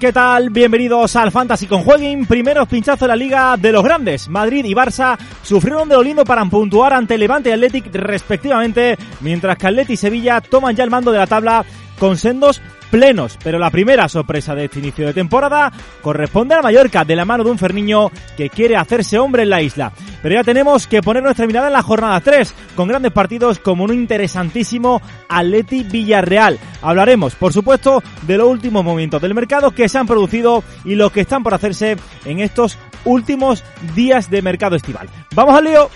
¿qué tal? Bienvenidos al Fantasy con Jueguin. Primeros pinchazos de la Liga de los Grandes. Madrid y Barça sufrieron de lo lindo para puntuar ante Levante y Athletic respectivamente, mientras que Athletic y Sevilla toman ya el mando de la tabla con sendos plenos. Pero la primera sorpresa de este inicio de temporada corresponde a Mallorca, de la mano de un Ferniño que quiere hacerse hombre en la isla. Pero ya tenemos que poner nuestra mirada en la jornada 3, con grandes partidos como un interesantísimo Atleti Villarreal. Hablaremos, por supuesto, de los últimos movimientos del mercado que se han producido y los que están por hacerse en estos últimos días de mercado estival. ¡Vamos al lío!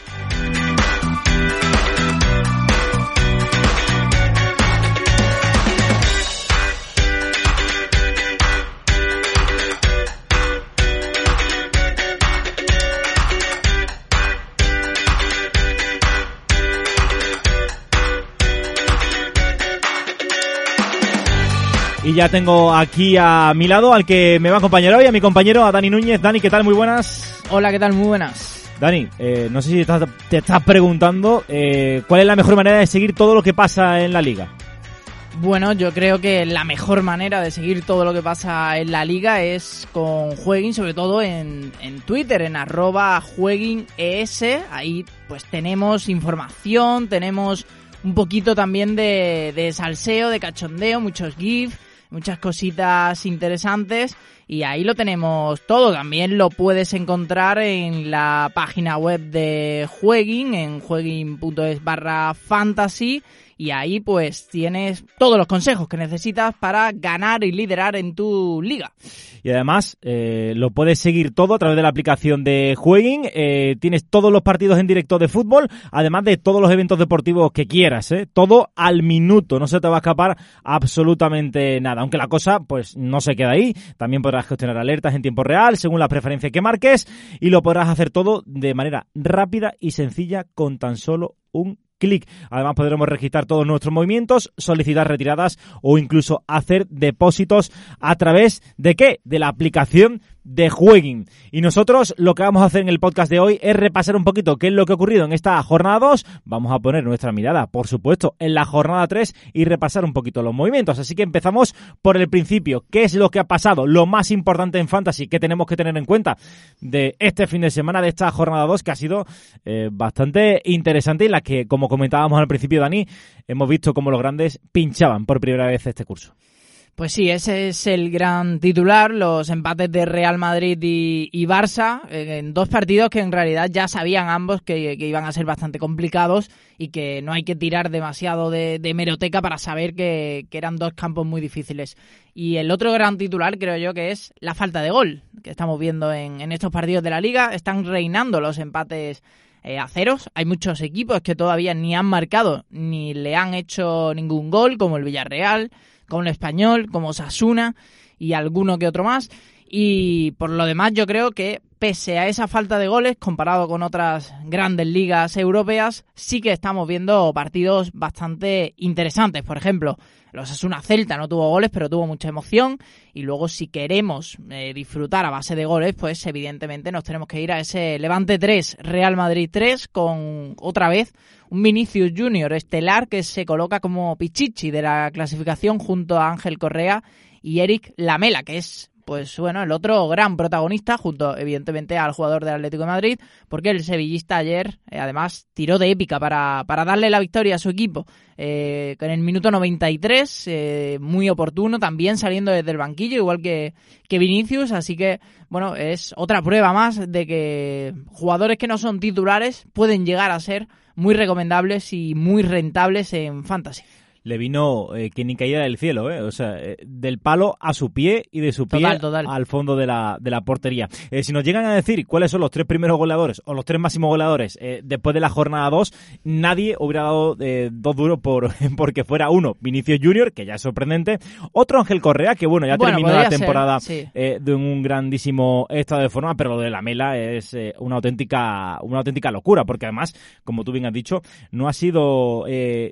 Y ya tengo aquí a mi lado al que me va a acompañar hoy, a mi compañero, a Dani Núñez. Dani, ¿qué tal? Muy buenas. Hola, ¿qué tal? Muy buenas. Dani, eh, no sé si te estás, preguntando eh, cuál es la mejor manera de seguir todo lo que pasa en la liga. Bueno, yo creo que la mejor manera de seguir todo lo que pasa en la liga es con Jueguin, sobre todo en, en Twitter, en arroba jueguines. Ahí pues tenemos información, tenemos un poquito también de, de salseo, de cachondeo, muchos GIFs muchas cositas interesantes y ahí lo tenemos todo. También lo puedes encontrar en la página web de Jueguin, en jueguin.es barra fantasy y ahí pues tienes todos los consejos que necesitas para ganar y liderar en tu liga. Y además eh, lo puedes seguir todo a través de la aplicación de Jueguin. Eh, tienes todos los partidos en directo de fútbol, además de todos los eventos deportivos que quieras. ¿eh? Todo al minuto, no se te va a escapar absolutamente nada. Aunque la cosa pues no se queda ahí. También podrás gestionar alertas en tiempo real según la preferencia que marques y lo podrás hacer todo de manera rápida y sencilla con tan solo un clic. Además podremos registrar todos nuestros movimientos, solicitar retiradas o incluso hacer depósitos a través de qué? De la aplicación de Jueguin. Y nosotros lo que vamos a hacer en el podcast de hoy es repasar un poquito qué es lo que ha ocurrido en esta jornada 2. Vamos a poner nuestra mirada, por supuesto, en la jornada 3 y repasar un poquito los movimientos. Así que empezamos por el principio. ¿Qué es lo que ha pasado? Lo más importante en Fantasy que tenemos que tener en cuenta de este fin de semana, de esta jornada 2, que ha sido eh, bastante interesante y la que, como comentábamos al principio, Dani, hemos visto cómo los grandes pinchaban por primera vez este curso. Pues sí, ese es el gran titular, los empates de Real Madrid y, Barça, en dos partidos que en realidad ya sabían ambos que, iban a ser bastante complicados y que no hay que tirar demasiado de, meroteca para saber que, eran dos campos muy difíciles. Y el otro gran titular creo yo que es la falta de gol que estamos viendo en, estos partidos de la liga. Están reinando los empates eh, a ceros. Hay muchos equipos que todavía ni han marcado ni le han hecho ningún gol, como el Villarreal como el español, como Sasuna y alguno que otro más. Y por lo demás yo creo que pese a esa falta de goles, comparado con otras grandes ligas europeas, sí que estamos viendo partidos bastante interesantes. Por ejemplo, los Asuna Celta no tuvo goles, pero tuvo mucha emoción. Y luego, si queremos eh, disfrutar a base de goles, pues evidentemente nos tenemos que ir a ese Levante 3, Real Madrid 3, con otra vez un Vinicius Junior estelar que se coloca como pichichi de la clasificación junto a Ángel Correa y Eric Lamela, que es pues bueno, el otro gran protagonista, junto evidentemente al jugador del Atlético de Madrid, porque el sevillista ayer eh, además tiró de épica para, para darle la victoria a su equipo. Eh, en el minuto 93, eh, muy oportuno, también saliendo desde el banquillo, igual que, que Vinicius, así que bueno, es otra prueba más de que jugadores que no son titulares pueden llegar a ser muy recomendables y muy rentables en fantasy le vino eh, que ni caída del cielo, ¿eh? o sea, eh, del palo a su pie y de su pie al fondo de la, de la portería. Eh, si nos llegan a decir cuáles son los tres primeros goleadores o los tres máximos goleadores después de la jornada 2, nadie hubiera dado dos duros por porque fuera uno, Vinicius Junior, que ya es sorprendente, otro Ángel Correa, que bueno, ya terminó la temporada de un grandísimo estado de forma, pero lo de la Mela es una auténtica una auténtica locura, porque además, como tú bien has dicho, no ha sido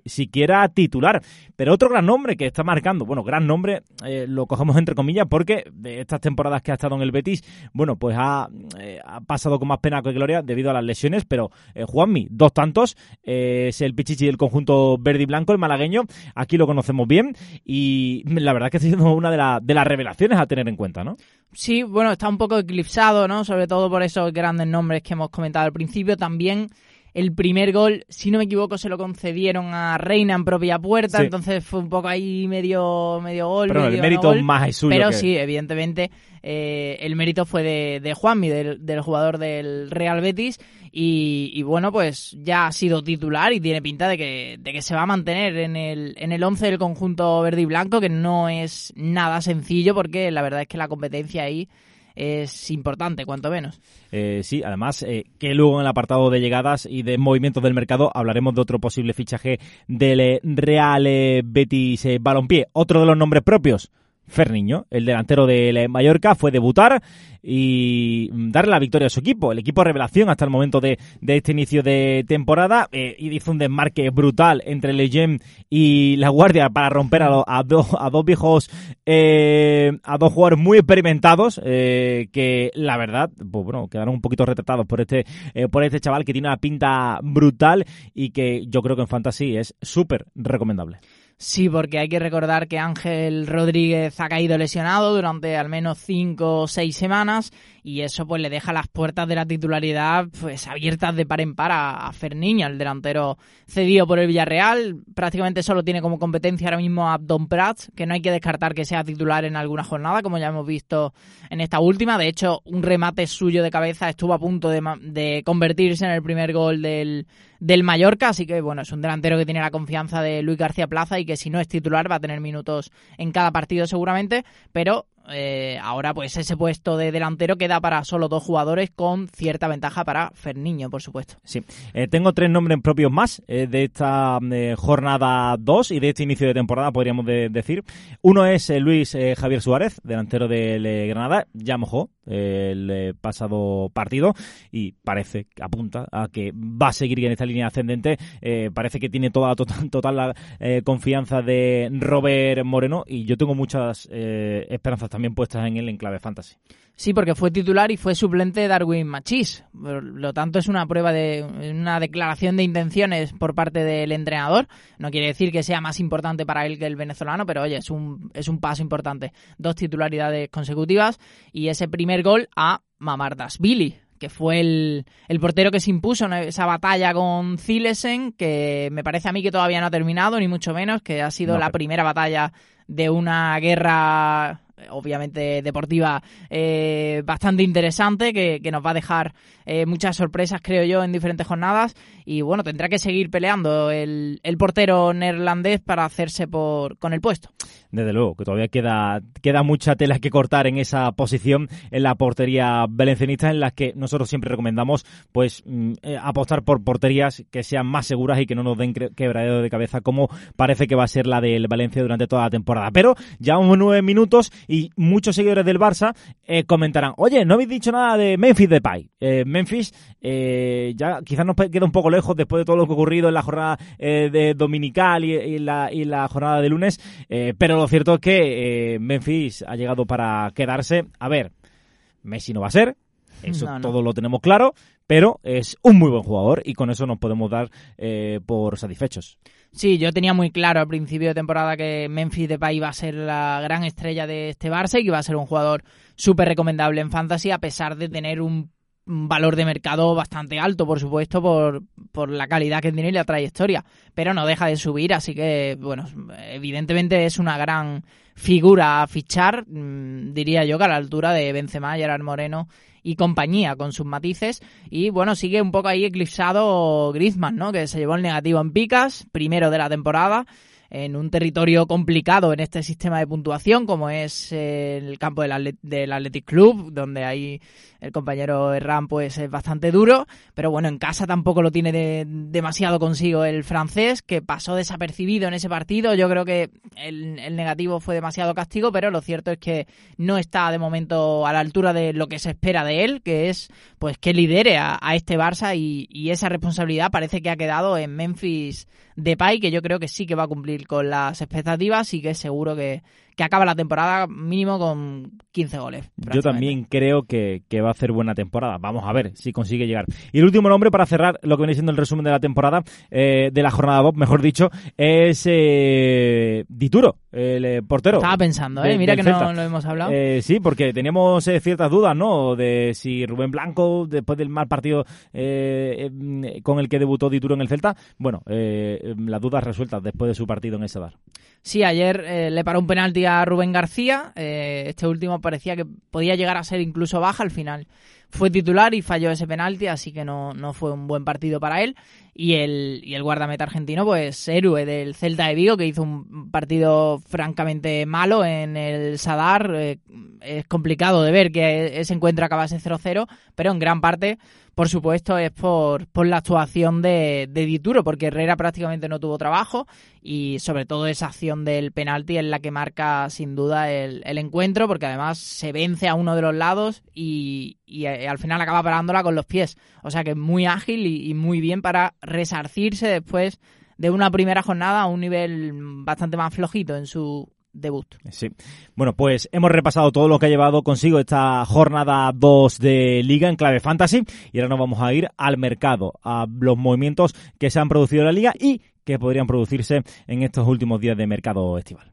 siquiera titular Pero otro gran nombre que está marcando, bueno, gran nombre, eh, lo cogemos entre comillas porque de estas temporadas que ha estado en el Betis, bueno, pues ha, eh, pasado con más pena que gloria debido a las lesiones, pero eh, Juanmi, dos tantos, es el pichichi del conjunto verde y blanco, el malagueño, aquí lo conocemos bien y la verdad que ha sido una de, de las revelaciones a tener en cuenta, ¿no? Sí, bueno, está un poco eclipsado, ¿no? Sobre todo por esos grandes nombres que hemos comentado al principio. También el primer gol, si no me equivoco, se lo concedieron a Reina en propia puerta, entonces fue un poco ahí medio, medio gol. Pero el mérito más es suyo. Pero sí, evidentemente, eh, el mérito fue de, de Juanmi, del, del, jugador del Real Betis. Y, bueno, pues ya ha sido titular y tiene pinta de que, de que se va a mantener en el, en el 11 del conjunto verde y blanco, que no es nada sencillo porque la verdad es que la competencia ahí es importante, cuanto menos. Eh, sí, además, eh, que luego en el apartado de llegadas y de movimientos del mercado hablaremos de otro posible fichaje del eh, Real Betis Balompié. Otro de los nombres propios, Ferniño, el delantero de Mallorca, fue debutar y darle la victoria a su equipo. El equipo revelación hasta el momento de, este inicio de temporada eh, y hizo un desmarque brutal entre Legend y la Guardia para romper a, a, a dos viejos, eh, a dos jugadores muy experimentados eh, que la verdad, pues bueno, quedaron un poquito retratados por este, por este chaval que tiene una pinta brutal y que yo creo que en Fantasy es súper recomendable. Sí, porque hay que recordar que Ángel Rodríguez ha caído lesionado durante al menos cinco o seis semanas y eso pues le deja las puertas de la titularidad pues abiertas de par en par a, a Ferniño, el delantero cedido por el Villarreal. Prácticamente solo tiene como competencia ahora mismo a Don Prats, que no hay que descartar que sea titular en alguna jornada, como ya hemos visto en esta última. De hecho, un remate suyo de cabeza estuvo a punto de, de convertirse en el primer gol del, del Mallorca, así que bueno, es un delantero que tiene la confianza de Luis García Plaza y que si no es titular va a tener minutos en cada partido seguramente, pero eh, ahora pues ese puesto de delantero queda para solo dos jugadores con cierta ventaja para Ferniño, por supuesto. Sí, eh, tengo tres nombres propios más eh, de esta jornada 2 y de este inicio de temporada, podríamos decir. Uno es Luis Javier Suárez, delantero del Granada, ya mojó el pasado partido y parece apunta a que va a seguir en esta línea ascendente. parece que tiene toda total, total la confianza de Robert Moreno y yo tengo muchas esperanzas también puestas en el enclave fantasy. Sí, porque fue titular y fue suplente Darwin Machís. Por lo tanto, es una prueba de una declaración de intenciones por parte del entrenador. No quiere decir que sea más importante para él que el venezolano, pero oye, es un, es un paso importante. Dos titularidades consecutivas y ese primer gol a Mamardas Billy, que fue el, el, portero que se impuso en esa batalla con Zilesen, que me parece a mí que todavía no ha terminado, ni mucho menos, que ha sido la primera batalla de una guerra obviamente deportiva eh, bastante interesante que, nos va a dejar eh, muchas sorpresas creo yo en diferentes jornadas y bueno tendrá que seguir peleando el, el portero neerlandés para hacerse por con el puesto desde luego, que todavía queda, queda mucha tela que cortar en esa posición en la portería valencianista, en las que nosotros siempre recomendamos pues mm, eh, apostar por porterías que sean más seguras y que no nos den quebradero de cabeza como parece que va a ser la del Valencia durante toda la temporada. Pero ya unos nueve minutos muchos seguidores del Barça eh, comentarán, oye, no habéis dicho nada de Memphis Depay. Eh, Memphis ya quizás nos queda un poco lejos después de todo lo que ha ocurrido en la jornada de dominical y, la, y la jornada de lunes, pero lo cierto es que eh, Memphis ha llegado para quedarse. A ver, Messi no va a ser, eso todo lo tenemos claro, pero es un muy buen jugador y con eso nos podemos dar eh, por satisfechos. Sí, yo tenía muy claro al principio de temporada que Memphis Depay iba a ser la gran estrella de este Barça y que iba a ser un jugador súper recomendable en Fantasy a pesar de tener un valor de mercado bastante alto, por supuesto, por, por la calidad que tiene y la trayectoria, pero no deja de subir, así que, bueno, evidentemente es una gran figura a fichar, mm, diría yo que a la altura de Benzema, Gerard Moreno y compañía, con sus matices, y bueno, sigue un poco ahí eclipsado Griezmann, ¿no?, que se llevó el negativo en picas, primero de la temporada, en un territorio complicado en este sistema de puntuación, como es el campo del, del Athletic Club, donde hay el compañero Herrán pues es bastante duro, pero bueno, en casa tampoco lo tiene demasiado consigo el francés, que pasó desapercibido en ese partido. Yo creo que el, negativo fue demasiado castigo, pero lo cierto es que no está de momento a la altura de lo que se espera de él, que es pues que lidere a, este Barça y, esa responsabilidad parece que ha quedado en Memphis Depay, que yo creo que sí que va a cumplir con las expectativas y que seguro que, que acaba la temporada mínimo con 15 goles. Yo también creo que, va a hacer buena temporada. Vamos a ver si consigue llegar. Y el último nombre para cerrar lo que viene siendo el resumen de la temporada, eh, de la jornada Bob, mejor dicho, es eh, Dituro, el eh, portero. Estaba pensando, ¿eh? Mira que no lo hemos hablado. Eh, sí, porque teníamos ciertas dudas, ¿no? De si Rubén Blanco, después del mal partido con el que debutó Dituro en el Celta, bueno, las dudas resueltas después de su partido en ese bar. Sí, ayer le paró un penalti a Rubén García. este último parecía que podía llegar a ser incluso baja al final fue titular y falló ese penalti, así que no, no fue un buen partido para él. Y el, y el guardameta argentino, pues héroe del Celta de Vigo, que hizo un partido francamente malo en el Sadar. Eh, es complicado de ver que ese encuentro acabase 0-0, pero en gran parte por supuesto, es por, por la actuación de, de Dituro, porque Herrera prácticamente no tuvo trabajo y sobre todo esa acción del penalti es la que marca sin duda el, el encuentro, porque además se vence a uno de los lados y, y eh, al final acaba parándola con los pies. O sea que es muy ágil y, y muy bien para resarcirse después de una primera jornada a un nivel bastante más flojito en su debut. Sí. Bueno, pues hemos repasado todo lo que ha llevado consigo esta jornada 2 de Liga en clave fantasy y ahora nos vamos a ir al mercado, a los movimientos que se han producido en la liga y que podrían producirse en estos últimos días de mercado estival.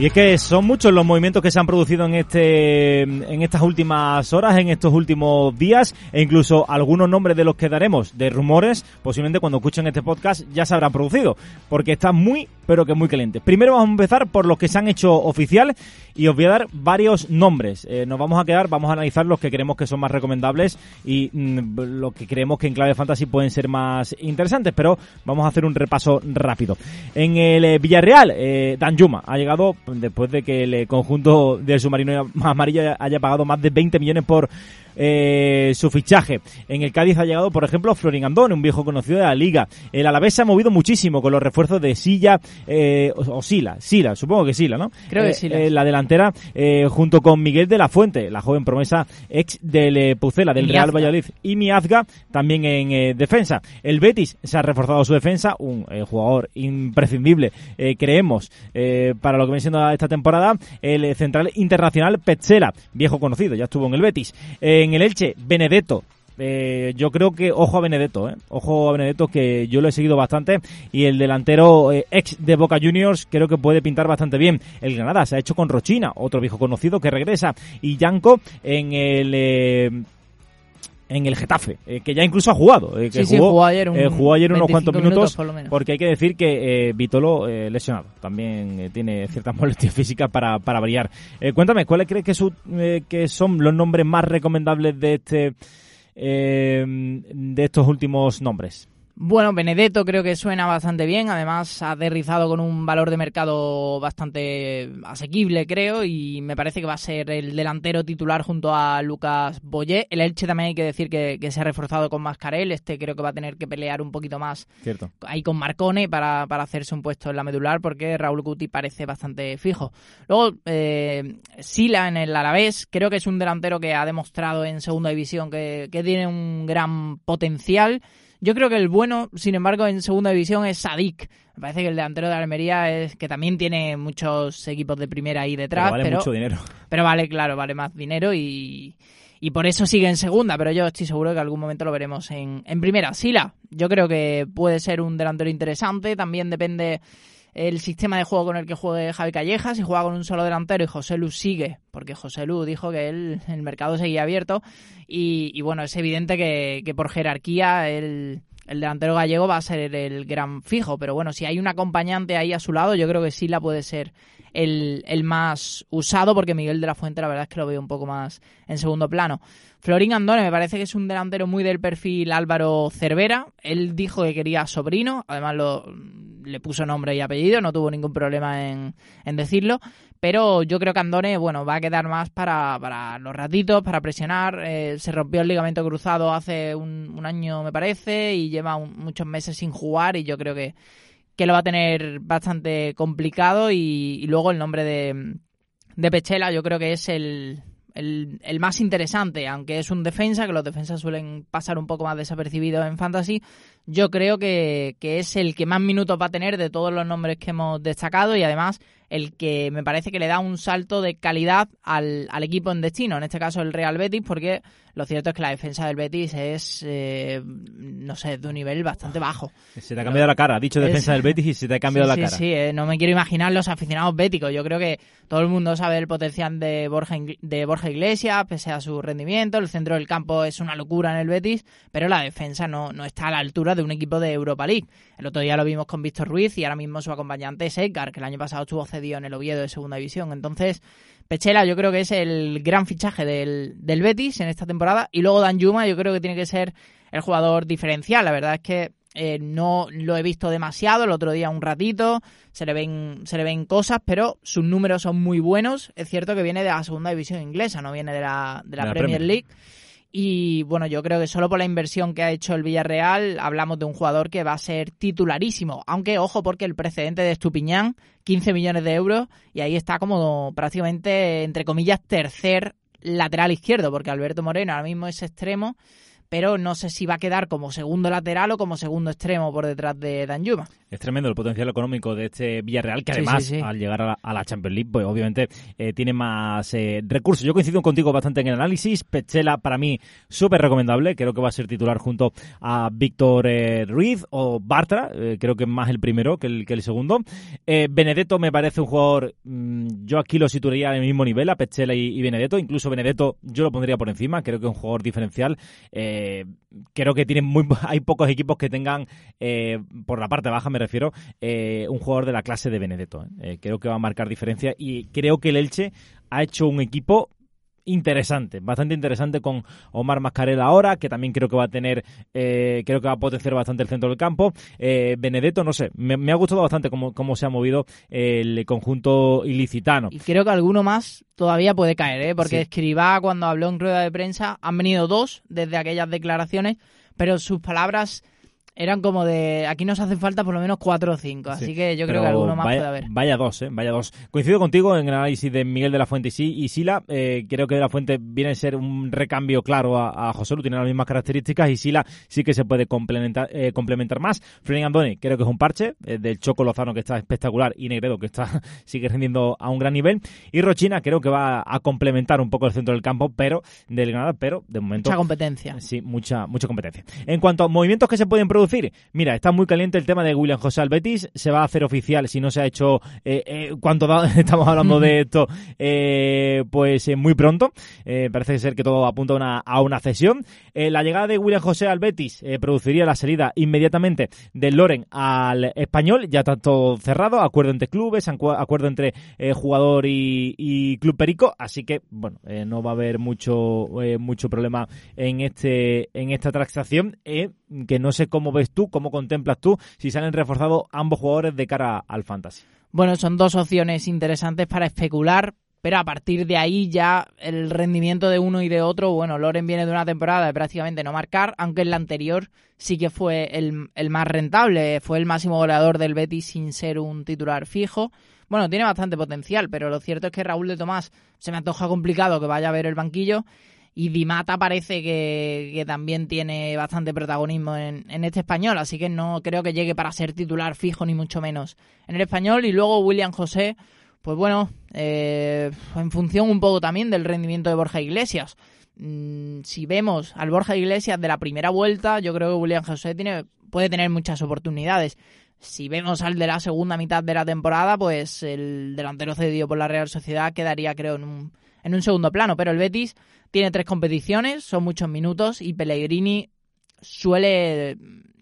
Y es que son muchos los movimientos que se han producido en este en estas últimas horas, en estos últimos días, e incluso algunos nombres de los que daremos de rumores, posiblemente cuando escuchen este podcast ya se habrán producido, porque está muy, pero que muy caliente. Primero vamos a empezar por los que se han hecho oficial y os voy a dar varios nombres. Eh, nos vamos a quedar, vamos a analizar los que creemos que son más recomendables y mm, los que creemos que en clave fantasy pueden ser más interesantes, pero vamos a hacer un repaso rápido. En el eh, Villarreal, eh, Dan Yuma ha llegado después de que el conjunto del submarino amarillo haya pagado más de 20 millones por eh, su fichaje. En el Cádiz ha llegado, por ejemplo, Florin Andón, un viejo conocido de la liga. El Alavés se ha movido muchísimo con los refuerzos de Silla eh, o, Sila, Sila, supongo que Sila, ¿no? Creo que eh, Sila. la delantera, junto con Miguel de la Fuente, la joven promesa ex del Pucela, del Real Valladolid, y Miazga también en defensa. El Betis se ha reforzado su defensa, un jugador imprescindible, creemos, para lo que viene siendo esta temporada. El central internacional Petzela, viejo conocido, ya estuvo en el Betis. En el Elche, Benedetto. Eh, yo creo que ojo a Benedetto, ¿eh? ojo a Benedetto que yo lo he seguido bastante y el delantero eh, ex de Boca Juniors creo que puede pintar bastante bien. El Granada se ha hecho con Rochina, otro viejo conocido que regresa y Yanko en el eh, en el Getafe, eh, que ya incluso ha jugado. Eh, que jugó, ayer, eh, jugó ayer unos cuantos minutos, porque hay que decir que Vitolo lesionado también tiene ciertas molestias físicas para, para variar. cuéntame, ¿cuáles crees que, que son los nombres más recomendables de este de estos últimos nombres? Bueno, Benedetto creo que suena bastante bien, además ha aterrizado con un valor de mercado bastante asequible, creo, y me parece que va a ser el delantero titular junto a Lucas Boyé. El Elche también hay que decir que, se ha reforzado con Mascarel, este creo que va a tener que pelear un poquito más Cierto. ahí con Marcone para, para hacerse un puesto en la medular, porque Raúl Guti parece bastante fijo. Luego, eh, Sila en el Alavés, creo que es un delantero que ha demostrado en segunda división que, que tiene un gran potencial yo creo que el bueno, sin embargo, en segunda división es Sadik. Me parece que el delantero de Almería es que también tiene muchos equipos de primera ahí detrás. Pero vale mucho dinero. Pero vale, claro, vale más dinero y, y por eso sigue en segunda, pero yo estoy seguro que algún momento lo veremos en, en primera. Sila, yo creo que puede ser un delantero interesante, también depende el sistema de juego con el que juegue Javi Calleja, si juega con un solo delantero y José Lu sigue, porque José Lu dijo que él, el mercado seguía abierto y, bueno, es evidente que, que por jerarquía el, el delantero gallego va a ser el gran fijo, pero bueno, si hay un acompañante ahí a su lado, yo creo que sí la puede ser el, el, más usado, porque Miguel de la Fuente la verdad es que lo veo un poco más en segundo plano. Florín Andone me parece que es un delantero muy del perfil Álvaro Cervera. Él dijo que quería sobrino, además lo le puso nombre y apellido, no tuvo ningún problema en, en decirlo. Pero yo creo que Andone, bueno, va a quedar más para, para los ratitos, para presionar. Eh, se rompió el ligamento cruzado hace un, un año, me parece, y lleva muchos meses sin jugar. Y yo creo que, que lo va a tener bastante complicado. Y, luego el nombre de, de Pechela, yo creo que es el, el, el, más interesante, aunque es un defensa, que los defensas suelen pasar un poco más desapercibidos en Fantasy, yo creo que, que, es el que más minutos va a tener de todos los nombres que hemos destacado y además el que me parece que le da un salto de calidad al, al equipo en destino, en este caso el Real Betis, porque lo cierto es que la defensa del Betis es, eh, no sé, de un nivel bastante bajo. Se te ha cambiado la cara, ha dicho defensa del Betis y se te ha cambiado la cara. Sí, sí, eh, no me quiero imaginar los aficionados béticos. Yo creo que todo el mundo sabe el potencial de Borja, de Borja Iglesias, pese a su rendimiento. El centro del campo es una locura en el Betis, pero la defensa no, no está a la altura de un equipo de Europa League. El otro día lo vimos con Víctor Ruiz y ahora mismo su acompañante es Edgar, que el año pasado estuvo cedido en el Oviedo de Segunda División. Entonces, Pechela yo creo que es el gran fichaje del, del Betis en esta temporada. Y luego Dan Yuma yo creo que tiene que ser el jugador diferencial. La verdad es que eh, no lo he visto demasiado, el otro día un ratito, se le ven, se le ven cosas, pero sus números son muy buenos. Es cierto que viene de la segunda división inglesa, no viene de la, de la, Premier, League. Y bueno, yo creo que solo por la inversión que ha hecho el Villarreal hablamos de un jugador que va a ser titularísimo. Aunque, ojo, porque el precedente de Estupiñán, 15 millones de euros, y ahí está como prácticamente, entre comillas, tercer lateral izquierdo, porque Alberto Moreno ahora mismo es extremo pero no sé si va a quedar como segundo lateral o como segundo extremo por detrás de Dan Yuma. Es tremendo el potencial económico de este Villarreal, que además, al llegar a la, Champions League, pues obviamente eh, tiene más eh, recursos. Yo coincido contigo bastante en el análisis. Pechela, para mí, súper recomendable. Creo que va a ser titular junto a Víctor eh, Ruiz o Bartra. creo que más el primero que el, que el segundo. Benedetto me parece un jugador, mm, yo aquí lo situaría al mismo nivel, a Pechela y, y, Benedetto. Incluso Benedetto yo lo pondría por encima. Creo que es un jugador diferencial. Eh, creo que tienen muy, hay pocos equipos que tengan, eh, por la parte baja me refiero, eh, un jugador de la clase de Benedetto. creo que va a marcar diferencia y creo que el Elche ha hecho un equipo interesante, bastante interesante con Omar Mascarel ahora, que también creo que va a tener, eh, creo que va a potenciar bastante el centro del campo. Eh, Benedetto, no sé, me, ha gustado bastante cómo, cómo, se ha movido el conjunto ilicitano. Y creo que alguno más todavía puede caer, ¿eh? porque Escribá cuando habló en rueda de prensa, han venido dos desde aquellas declaraciones, pero sus palabras eran como de aquí nos hacen falta por lo menos cuatro o cinco, así que yo creo que alguno más puede haber. Vaya dos, ¿eh? Vaya dos. Coincido contigo en el análisis de Miguel de la Fuente y, Sila. Eh, creo que de la Fuente viene a ser un recambio claro a, José Lu, tiene las mismas características y Sila sí que se puede complementar, eh, complementar más. Freddy Andoni creo que es un parche eh, del Choco Lozano que está espectacular y Negredo que está sigue rindiendo a un gran nivel. Y Rochina creo que va a complementar un poco el centro del campo, pero del Granada, pero de momento. Mucha competencia. Sí, mucha, mucha competencia. En cuanto a movimientos que se pueden producir Mira, está muy caliente el tema de William José Albetis. Se va a hacer oficial si no se ha hecho. Eh, eh ¿Cuánto estamos hablando de esto? Eh, pues muy pronto. parece ser que todo apunta a una, a una cesión. la llegada de William José Albetis produciría la salida inmediatamente del Loren al español. Ya está todo cerrado. Acuerdo entre clubes, acuerdo entre jugador y, Club Perico. Así que, bueno, no va a haber mucho, mucho problema en este en esta transacción. que no sé cómo ves tú, cómo contemplas tú si salen reforzados ambos jugadores de cara al fantasy. Bueno, son dos opciones interesantes para especular, pero a partir de ahí ya el rendimiento de uno y de otro, bueno, Loren viene de una temporada de prácticamente no marcar, aunque en la anterior sí que fue el, el más rentable, fue el máximo goleador del Betis sin ser un titular fijo. Bueno, tiene bastante potencial, pero lo cierto es que Raúl de Tomás se me antoja complicado que vaya a ver el banquillo y Dimata parece que, también tiene bastante protagonismo en, este español, así que no creo que llegue para ser titular fijo ni mucho menos en el español. Y luego William José, pues bueno, eh, en función un poco también del rendimiento de Borja Iglesias. Mm, si vemos al Borja Iglesias de la primera vuelta, yo creo que William José tiene, puede tener muchas oportunidades. Si vemos al de la segunda mitad de la temporada, pues el delantero cedido por la Real Sociedad quedaría, creo, en un, en un segundo plano. Pero el Betis tiene tres competiciones, son muchos minutos y Pellegrini suele,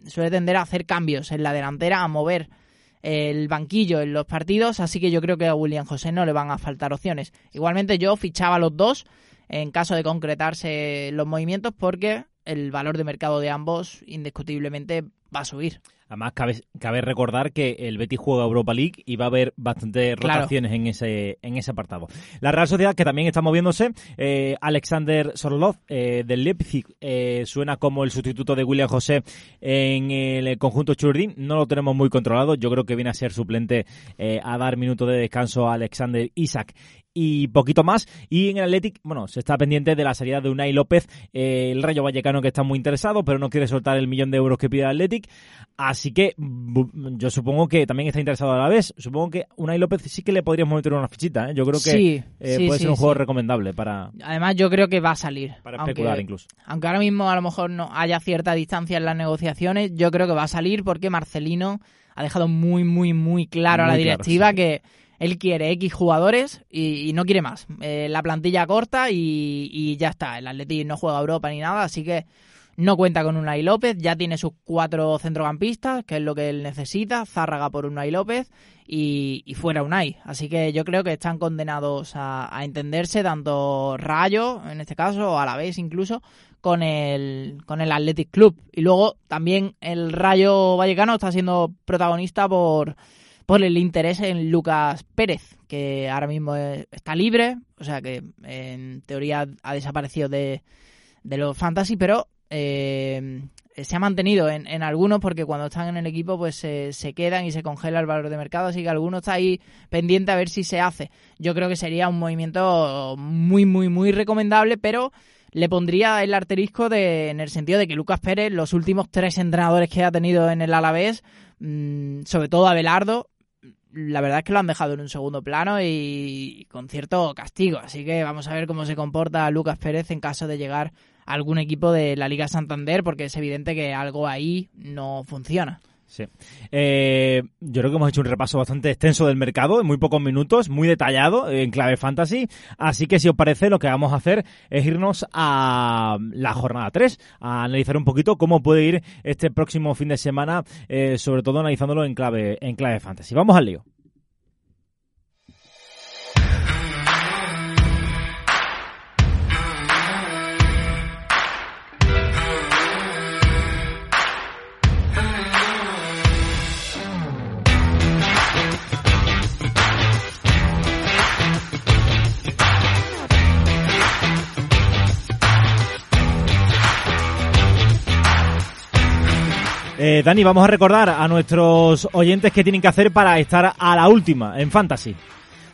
suele tender a hacer cambios en la delantera, a mover el banquillo en los partidos, así que yo creo que a William José no le van a faltar opciones. Igualmente yo fichaba los dos en caso de concretarse los movimientos porque el valor de mercado de ambos indiscutiblemente va a subir. Además, cabe, cabe recordar que el Betis juega Europa League y va a haber bastantes rotaciones en ese en ese apartado. La Real Sociedad, que también está moviéndose, eh, Alexander Sorlov eh, del Leipzig eh, suena como el sustituto de William José en el conjunto Churdin. No lo tenemos muy controlado. Yo creo que viene a ser suplente a dar minutos de descanso a Alexander Isaac y poquito más. Y en el Athletic, bueno, se está pendiente de la salida de Unai López, el Rayo Vallecano que está muy interesado, pero no quiere soltar el millón de euros que pide el Athletic. Así que yo supongo que también está interesado a la vez. Supongo que Unai López sí que le podríamos meter una fichita. ¿eh? Yo creo que eh, puede ser un juego recomendable para. Además, yo creo que va a salir. Para especular incluso. Aunque ahora mismo a lo mejor no haya cierta distancia en las negociaciones, yo creo que va a salir porque Marcelino ha dejado muy, muy, muy claro a la directiva que él quiere X jugadores y, no quiere más. Eh, la plantilla corta y, ya está. El Atleti no juega Europa ni nada, así que no cuenta con Unai López. Ya tiene sus cuatro centrocampistas, que es lo que él necesita. Zárraga por Unai López y, fuera Unai. Así que yo creo que están condenados a, entenderse, tanto Rayo, en este caso, o a la vez incluso, con el, con el Athletic Club. Y luego también el Rayo Vallecano está siendo protagonista por por el interés en Lucas Pérez, que ahora mismo está libre, o sea que en teoría ha desaparecido de, los fantasy, pero eh, se ha mantenido en, algunos porque cuando están en el equipo pues se quedan y se congela el valor de mercado, así que alguno está ahí pendiente a ver si se hace. Yo creo que sería un movimiento muy, muy, muy recomendable, pero le pondría el arterisco de, en el sentido de que Lucas Pérez, los últimos tres entrenadores que ha tenido en el Alavés, mm, sobre todo Abelardo, la verdad es que lo han dejado en un segundo plano y con cierto castigo. Así que vamos a ver cómo se comporta Lucas Pérez en caso de llegar a algún equipo de la Liga Santander, porque es evidente que algo ahí no funciona. Sí. Eh, yo creo que hemos hecho un repaso bastante extenso del mercado en muy pocos minutos, muy detallado en clave fantasy. Así que si os parece, lo que vamos a hacer es irnos a la jornada 3, a analizar un poquito cómo puede ir este próximo fin de semana, eh, sobre todo analizándolo en clave, en clave fantasy. Vamos al lío. Eh, Dani, vamos a recordar a nuestros oyentes qué tienen que hacer para estar a la última en Fantasy.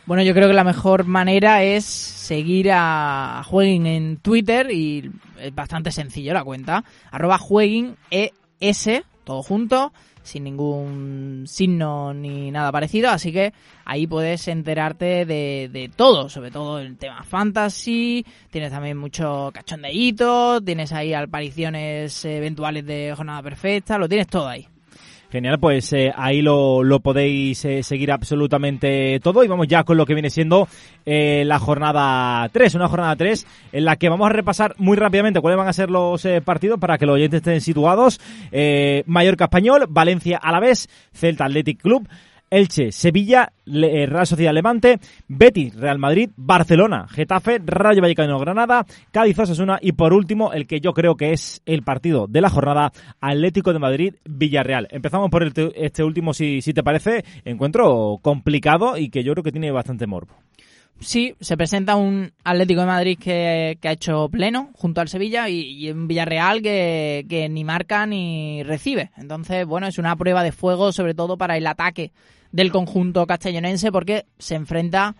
Bueno, yo creo que la mejor manera es seguir a Jueguin en Twitter y es bastante sencillo la cuenta. Arroba Jueguin ES, todo junto sin ningún signo ni nada parecido, así que ahí puedes enterarte de, de todo, sobre todo el tema fantasy, tienes también mucho cachondeíto, tienes ahí apariciones eventuales de jornada perfecta, lo tienes todo ahí. Genial, pues eh, ahí lo, lo podéis eh, seguir absolutamente todo y vamos ya con lo que viene siendo eh, la jornada 3, una jornada 3 en la que vamos a repasar muy rápidamente cuáles van a ser los partidos para que los oyentes estén situados. Mallorca Español, Valencia Alavés, Celta Athletic Club, Elche, Sevilla, eh, Real Sociedad Levante, Betis, Real Madrid, Barcelona, Getafe, Rayo Vallecano Granada, Cádiz Osasuna y por último el que yo creo que es el partido de la jornada, Atlético de Madrid, Villarreal. Empezamos por este último si, si te parece, encuentro complicado y que yo creo que tiene bastante morbo. Sí, se presenta un Atlético de Madrid que, ha hecho pleno junto al Sevilla y, un Villarreal que, que, ni marca ni recibe. Entonces, bueno, es una prueba de fuego sobre todo para el ataque del conjunto castellonense porque se enfrenta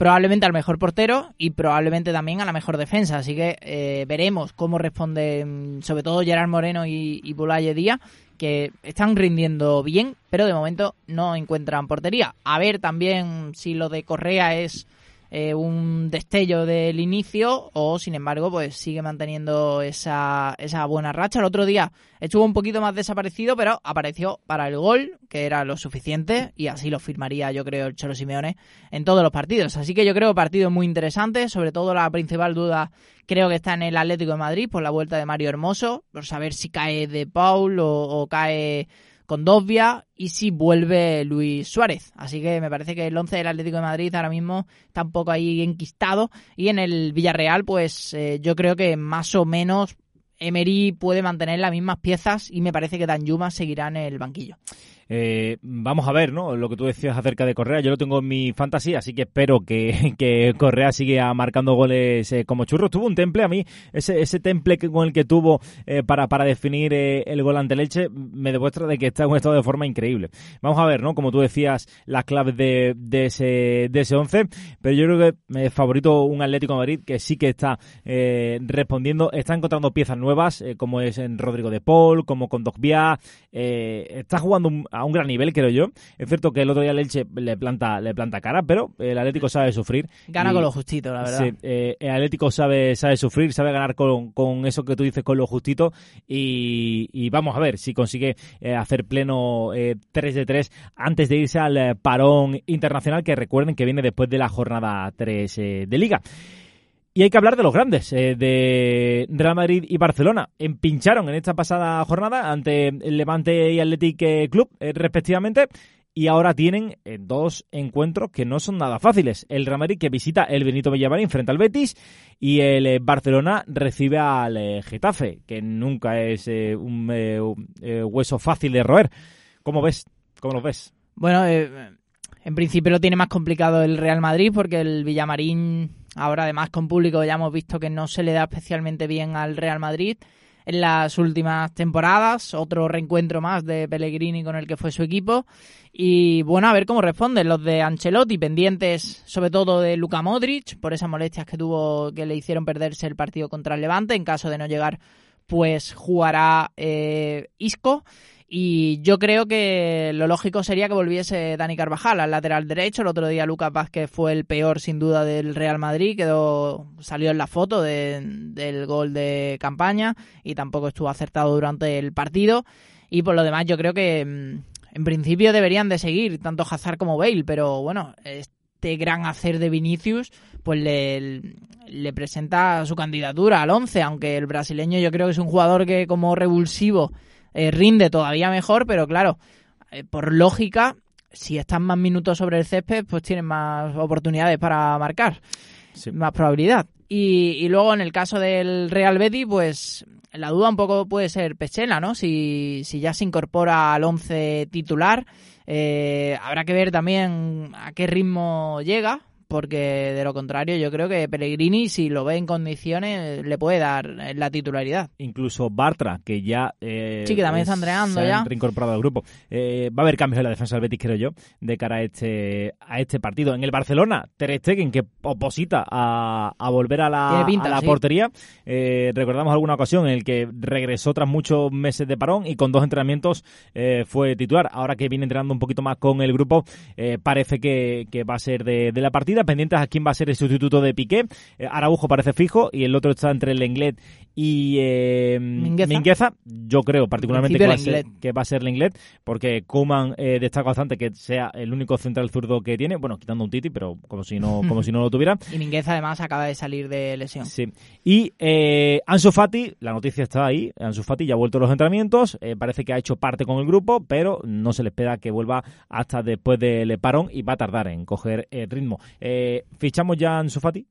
probablemente al mejor portero y probablemente también a la mejor defensa. Así que eh, veremos cómo responden sobre todo Gerard Moreno y, y Bulaye Díaz, que están rindiendo bien, pero de momento no encuentran portería. A ver también si lo de Correa es eh, un destello del inicio o sin embargo pues sigue manteniendo esa, esa buena racha. El otro día estuvo un poquito más desaparecido pero apareció para el gol que era lo suficiente y así lo firmaría yo creo el Cholo Simeone en todos los partidos. Así que yo creo partido muy interesante, sobre todo la principal duda creo que está en el Atlético de Madrid por la vuelta de Mario Hermoso, por saber si cae de Paul o cae con Dovia y si vuelve Luis Suárez. Así que me parece que el 11 del Atlético de Madrid ahora mismo está un poco ahí enquistado y en el Villarreal pues eh, yo creo que más o menos Emery puede mantener las mismas piezas y me parece que Dan Yuma seguirá en el banquillo. Eh, vamos a ver, ¿no? Lo que tú decías acerca de Correa, yo lo tengo en mi fantasy, así que espero que, que Correa siga marcando goles eh, como churros. Tuvo un temple a mí, ese, ese temple con el que tuvo eh, para, para definir el gol ante Leche, me demuestra de que está en un estado de forma increíble. Vamos a ver, ¿no? Como tú decías, las claves de, ese de ese 11, pero yo creo que me favorito un Atlético Madrid que sí que está respondiendo, está encontrando piezas nuevas, como es en Rodrigo de Paul, como con Dogbia, está jugando un, a un gran nivel, creo yo. Es cierto que el otro día el Elche le planta, le planta cara, pero el Atlético sabe sufrir. Gana con lo justito, la verdad. Sí, eh, el Atlético sabe, sabe sufrir, sabe ganar con, con eso que tú dices, con lo justito. Y, vamos a ver si consigue eh, hacer pleno 3 eh, de 3 antes de irse al parón internacional, que recuerden que viene después de la jornada 3 de Liga. Y hay que hablar de los grandes, eh, de Real Madrid y Barcelona. Empincharon en esta pasada jornada ante el Levante y Athletic eh, Club, eh, respectivamente. Y ahora tienen dos encuentros que no son nada fáciles. El Real Madrid que visita el Benito Villamarín frente al Betis y el Barcelona recibe al Getafe, que nunca es un hueso fácil de roer. ¿Cómo ves? ¿Cómo lo ves? Bueno, en principio lo tiene más complicado el Real Madrid porque el Villamarín Ahora además con público ya hemos visto que no se le da especialmente bien al Real Madrid en las últimas temporadas, otro reencuentro más de Pellegrini con el que fue su equipo. Y bueno, a ver cómo responden los de Ancelotti, pendientes sobre todo de Luka Modric por esas molestias que tuvo que le hicieron perderse el partido contra el Levante, en caso de no llegar pues jugará eh, Isco y yo creo que lo lógico sería que volviese Dani Carvajal al lateral derecho. El otro día Lucas Vázquez fue el peor sin duda del Real Madrid. Quedó, salió en la foto del gol de campaña y tampoco estuvo acertado durante el partido. Y por lo demás yo creo que mm, en principio deberían de seguir tanto Hazard como Bale. Pero bueno, este gran hacer de Vinicius pues le, le presenta su candidatura al 11. Aunque el brasileño yo creo que es un jugador que como revulsivo eh, rinde todavía mejor, pero claro, eh, por lógica, si están más minutos sobre el césped, pues tienen más oportunidades para marcar, más probabilidad. Y, luego en el caso del Real Betis, pues la duda un poco puede ser Pechela, ¿no? Si, si ya se incorpora al 11 titular, eh, habrá que ver también a qué ritmo llega, porque de lo contrario yo creo que Pellegrini si lo ve en condiciones le puede dar la titularidad. Incluso Bartra, que ya eh, sí que también está entrenando ya. reincorporado al grupo. Eh, va a haber cambios en la defensa del Betis creo yo de cara a este a este partido. En el Barcelona, Ter Stegen que oposita a, a volver a la, a la portería. Eh, recordamos alguna ocasión en el que regresó tras muchos meses de parón y con dos entrenamientos eh, fue titular. Ahora que viene entrenando un poquito más con el grupo, eh, parece que, que va a ser de, de la partida pendientes a quién va a ser el sustituto de Piqué. Eh, Araujo parece fijo y el otro está entre el Lenglet y eh, Mingueza. Yo creo particularmente que va, ser, que va, a ser, Lenglet, porque Kuman eh, destaca bastante que sea el único central zurdo que tiene, bueno, quitando un Titi, pero como si no, como si no lo tuviera. Y Mingueza además acaba de salir de lesión. Sí. Y eh, Ansu Fati, la noticia está ahí, Ansu Fati ya ha vuelto a los entrenamientos, eh, parece que ha hecho parte con el grupo, pero no se le espera que vuelva hasta después del parón y va a tardar en coger el ritmo. Eh, ¿Fichamos ya a Ansu Fati?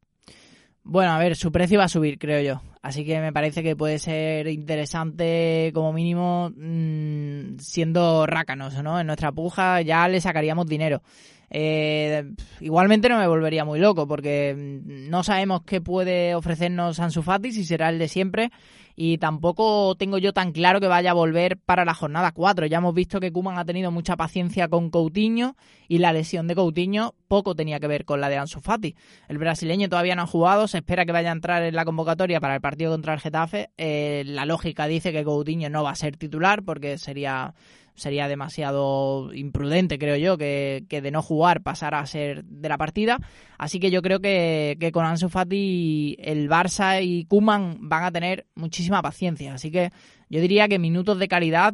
Bueno, a ver, su precio va a subir, creo yo. Así que me parece que puede ser interesante, como mínimo, mmm, siendo rácanos, ¿no? En nuestra puja ya le sacaríamos dinero. Eh, igualmente no me volvería muy loco porque no sabemos qué puede ofrecernos Ansu Fati, si será el de siempre, y tampoco tengo yo tan claro que vaya a volver para la jornada 4. Ya hemos visto que Kuman ha tenido mucha paciencia con Coutinho y la lesión de Coutinho poco tenía que ver con la de Ansu Fati. El brasileño todavía no ha jugado, se espera que vaya a entrar en la convocatoria para el partido contra el Getafe. Eh, la lógica dice que Coutinho no va a ser titular porque sería sería demasiado imprudente, creo yo, que, de no jugar pasara a ser de la partida. Así que yo creo que, con Ansu Fati el Barça y Kuman van a tener muchísima paciencia. Así que yo diría que minutos de calidad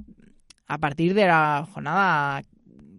a partir de la jornada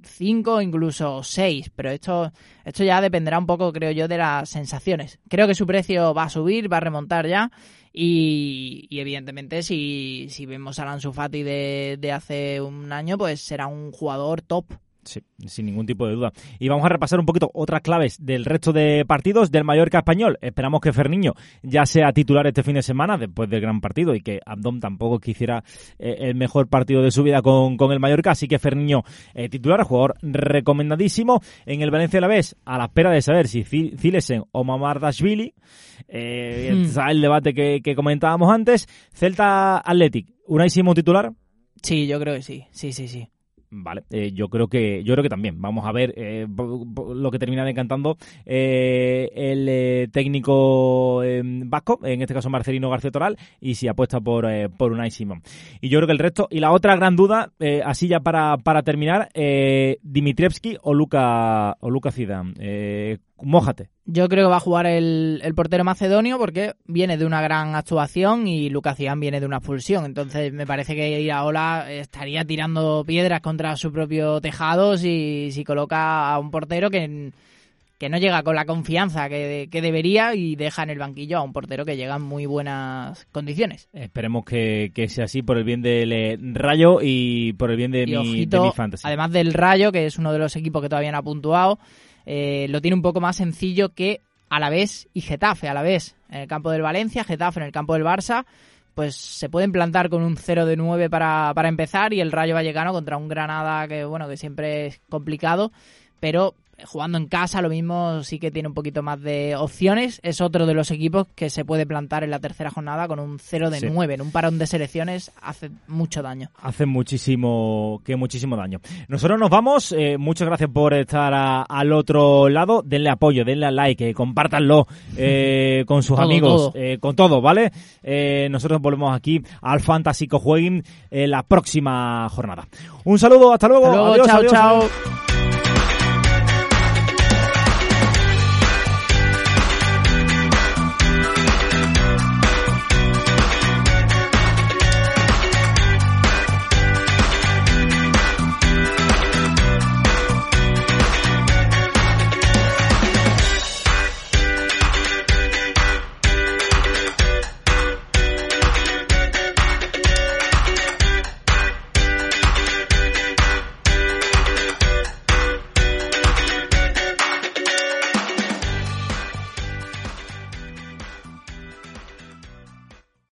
5, incluso 6, pero esto, esto ya dependerá un poco, creo yo, de las sensaciones. Creo que su precio va a subir, va a remontar ya y, evidentemente si, si vemos a Ansu Fati de, de hace un año, pues será un jugador top Sí, sin ningún tipo de duda. Y vamos a repasar un poquito otras claves del resto de partidos del Mallorca español. Esperamos que Ferniño ya sea titular este fin de semana después del gran partido y que Abdom tampoco quisiera eh, el mejor partido de su vida con, con el Mallorca. Así que Ferniño eh, titular, jugador recomendadísimo. En el Valencia a la vez, a la espera de saber si Zilesen o Mamardashvili. Eh, hmm. el debate que, que comentábamos antes. Celta Athletic, ¿Unai Simón titular? Sí, yo creo que sí. Sí, sí, sí. Vale, eh, yo creo que yo creo que también. Vamos a ver eh, lo que termina decantando eh, el técnico vasco, en este caso Marcelino García Toral, y si apuesta por, por Unai Simón. Y yo creo que el resto, y la otra gran duda, así ya para, para terminar, Dimitrievski o Luca o Luca Zidane. Mójate. Yo creo que va a jugar el, portero macedonio porque viene de una gran actuación y Lucas viene de una expulsión. Entonces me parece que Iraola estaría tirando piedras contra su propio tejado si, si coloca a un portero que, que no llega con la confianza que, debería y deja en el banquillo a un portero que llega en muy buenas condiciones. Esperemos que, sea así por el bien del eh, Rayo y por el bien de, mi, de mi fantasy. Además del Rayo, que es uno de los equipos que todavía no ha puntuado eh, lo tiene un poco más sencillo que a la vez y Getafe a la vez. En el campo del Valencia, Getafe en el campo del Barça, pues se pueden plantar con un 0 de 9 para, para empezar y el Rayo Vallecano contra un Granada que, bueno, que siempre es complicado, pero jugando en casa lo mismo sí que tiene un poquito más de opciones. Es otro de los equipos que se puede plantar en la tercera jornada con un 0 de 9. En un parón de selecciones hace mucho daño. Hace muchísimo, que muchísimo daño. Nosotros nos vamos. Eh, muchas gracias por estar al otro lado. Denle apoyo, denle like, eh, compártanlo eh, con sus amigos, con todo, ¿vale? nosotros volvemos aquí al Fantástico Jueguin la próxima jornada. Un saludo, hasta luego. chao, chao.